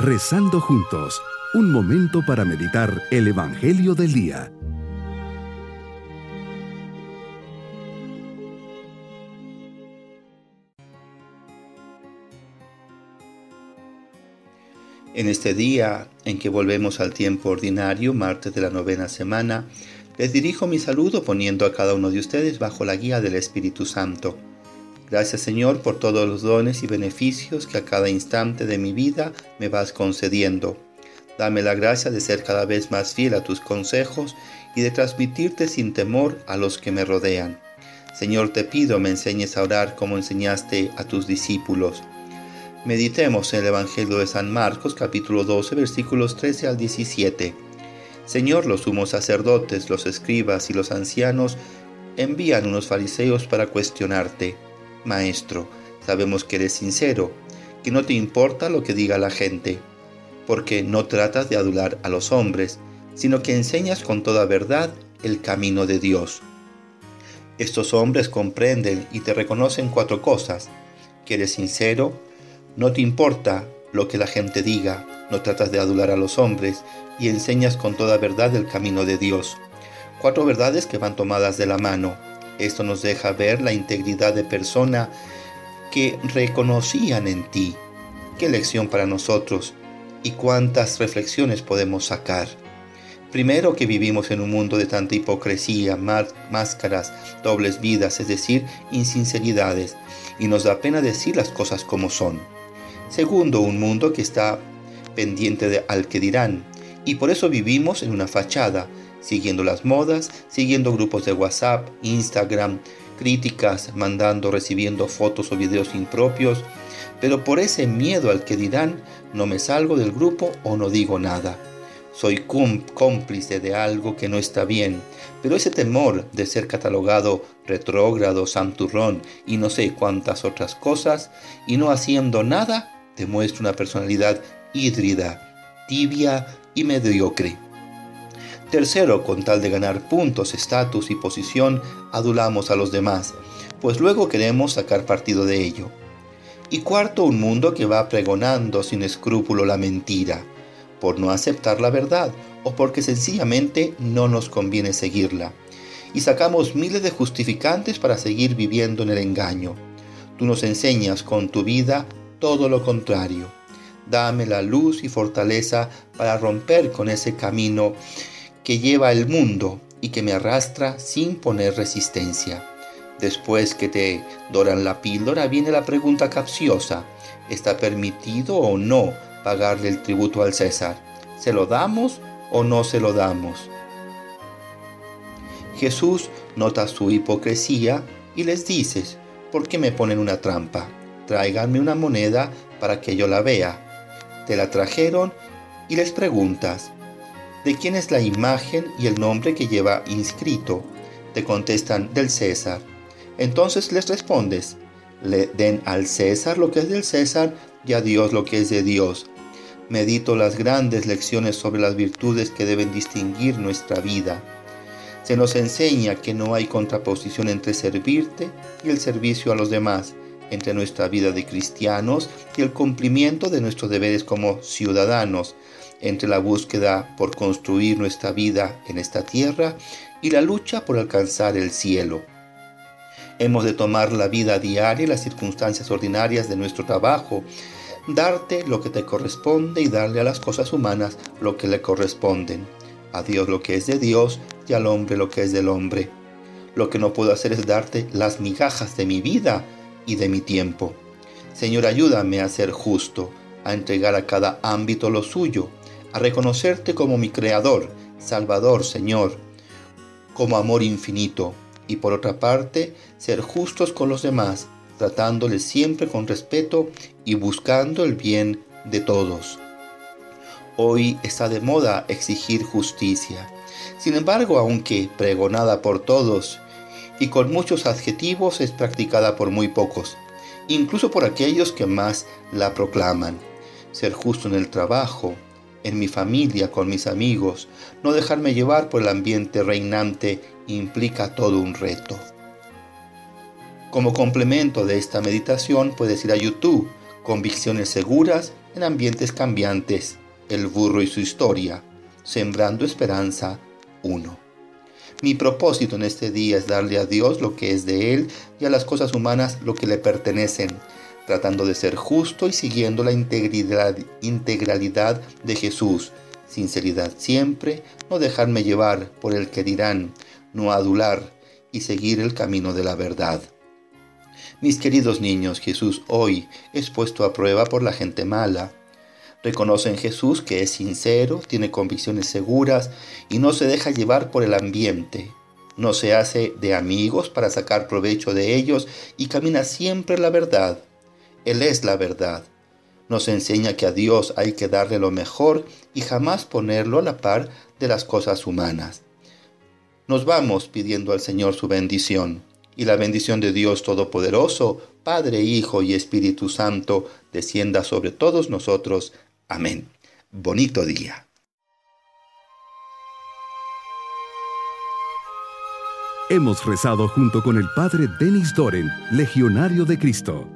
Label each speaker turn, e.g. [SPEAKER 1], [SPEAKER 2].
[SPEAKER 1] Rezando juntos, un momento para meditar el Evangelio del Día.
[SPEAKER 2] En este día en que volvemos al tiempo ordinario, martes de la novena semana, les dirijo mi saludo poniendo a cada uno de ustedes bajo la guía del Espíritu Santo. Gracias Señor por todos los dones y beneficios que a cada instante de mi vida me vas concediendo. Dame la gracia de ser cada vez más fiel a tus consejos y de transmitirte sin temor a los que me rodean. Señor, te pido me enseñes a orar como enseñaste a tus discípulos. Meditemos en el Evangelio de San Marcos capítulo 12 versículos 13 al 17. Señor, los sumos sacerdotes, los escribas y los ancianos envían unos fariseos para cuestionarte. Maestro, sabemos que eres sincero, que no te importa lo que diga la gente, porque no tratas de adular a los hombres, sino que enseñas con toda verdad el camino de Dios. Estos hombres comprenden y te reconocen cuatro cosas, que eres sincero, no te importa lo que la gente diga, no tratas de adular a los hombres y enseñas con toda verdad el camino de Dios. Cuatro verdades que van tomadas de la mano, esto nos deja ver la integridad de persona que reconocían en ti. Qué lección para nosotros y cuántas reflexiones podemos sacar. Primero que vivimos en un mundo de tanta hipocresía, máscaras, dobles vidas, es decir, insinceridades, y nos da pena decir las cosas como son. Segundo, un mundo que está pendiente de al que dirán, y por eso vivimos en una fachada, siguiendo las modas, siguiendo grupos de WhatsApp, Instagram, críticas, mandando, recibiendo fotos o videos impropios, pero por ese miedo al que dirán, no me salgo del grupo o no digo nada. Soy cómplice de algo que no está bien, pero ese temor de ser catalogado retrógrado, santurrón y no sé cuántas otras cosas, y no haciendo nada, demuestra una personalidad híbrida, tibia y mediocre. Tercero, con tal de ganar puntos, estatus y posición, adulamos a los demás, pues luego queremos sacar partido de ello. Y cuarto, un mundo que va pregonando sin escrúpulo la mentira, por no aceptar la verdad o porque sencillamente no nos conviene seguirla. Y sacamos miles de justificantes para seguir viviendo en el engaño. Tú nos enseñas con tu vida todo lo contrario. Dame la luz y fortaleza para romper con ese camino que lleva el mundo y que me arrastra sin poner resistencia. Después que te doran la píldora viene la pregunta capciosa. ¿Está permitido o no pagarle el tributo al César? ¿Se lo damos o no se lo damos? Jesús nota su hipocresía y les dice, ¿por qué me ponen una trampa? Tráiganme una moneda para que yo la vea. Te la trajeron y les preguntas, ¿De quién es la imagen y el nombre que lleva inscrito? Te contestan, del César. Entonces les respondes, le den al César lo que es del César y a Dios lo que es de Dios. Medito las grandes lecciones sobre las virtudes que deben distinguir nuestra vida. Se nos enseña que no hay contraposición entre servirte y el servicio a los demás, entre nuestra vida de cristianos y el cumplimiento de nuestros deberes como ciudadanos, entre la búsqueda por construir nuestra vida en esta tierra y la lucha por alcanzar el cielo. Hemos de tomar la vida diaria y las circunstancias ordinarias de nuestro trabajo, darte lo que te corresponde y darle a las cosas humanas lo que le corresponden, a Dios lo que es de Dios y al hombre lo que es del hombre. Lo que no puedo hacer es darte las migajas de mi vida y de mi tiempo. Señor, ayúdame a ser justo, a entregar a cada ámbito lo suyo, a reconocerte como mi Creador, Salvador, Señor, como amor infinito, y por otra parte, ser justos con los demás, tratándoles siempre con respeto y buscando el bien de todos. Hoy está de moda exigir justicia. Sin embargo, aunque pregonada por todos y con muchos adjetivos, es practicada por muy pocos, incluso por aquellos que más la proclaman. Ser justo en el trabajo, en mi familia, con mis amigos. No dejarme llevar por el ambiente reinante implica todo un reto. Como complemento de esta meditación puedes ir a YouTube, convicciones seguras en ambientes cambiantes, el burro y su historia, sembrando esperanza 1. Mi propósito en este día es darle a Dios lo que es de Él y a las cosas humanas lo que le pertenecen, tratando de ser justo y siguiendo la integridad, integralidad de Jesús, sinceridad siempre, no dejarme llevar por el que dirán, no adular y seguir el camino de la verdad. Mis queridos niños, Jesús hoy es puesto a prueba por la gente mala. Reconoce en Jesús que es sincero, tiene convicciones seguras y no se deja llevar por el ambiente. No se hace de amigos para sacar provecho de ellos y camina siempre la verdad. Él es la verdad. Nos enseña que a Dios hay que darle lo mejor y jamás ponerlo a la par de las cosas humanas. Nos vamos pidiendo al Señor su bendición y la bendición de Dios Todopoderoso, Padre, Hijo y Espíritu Santo, descienda sobre todos nosotros. Amén. Bonito día.
[SPEAKER 1] Hemos rezado junto con el Padre Denis Doren, Legionario de Cristo.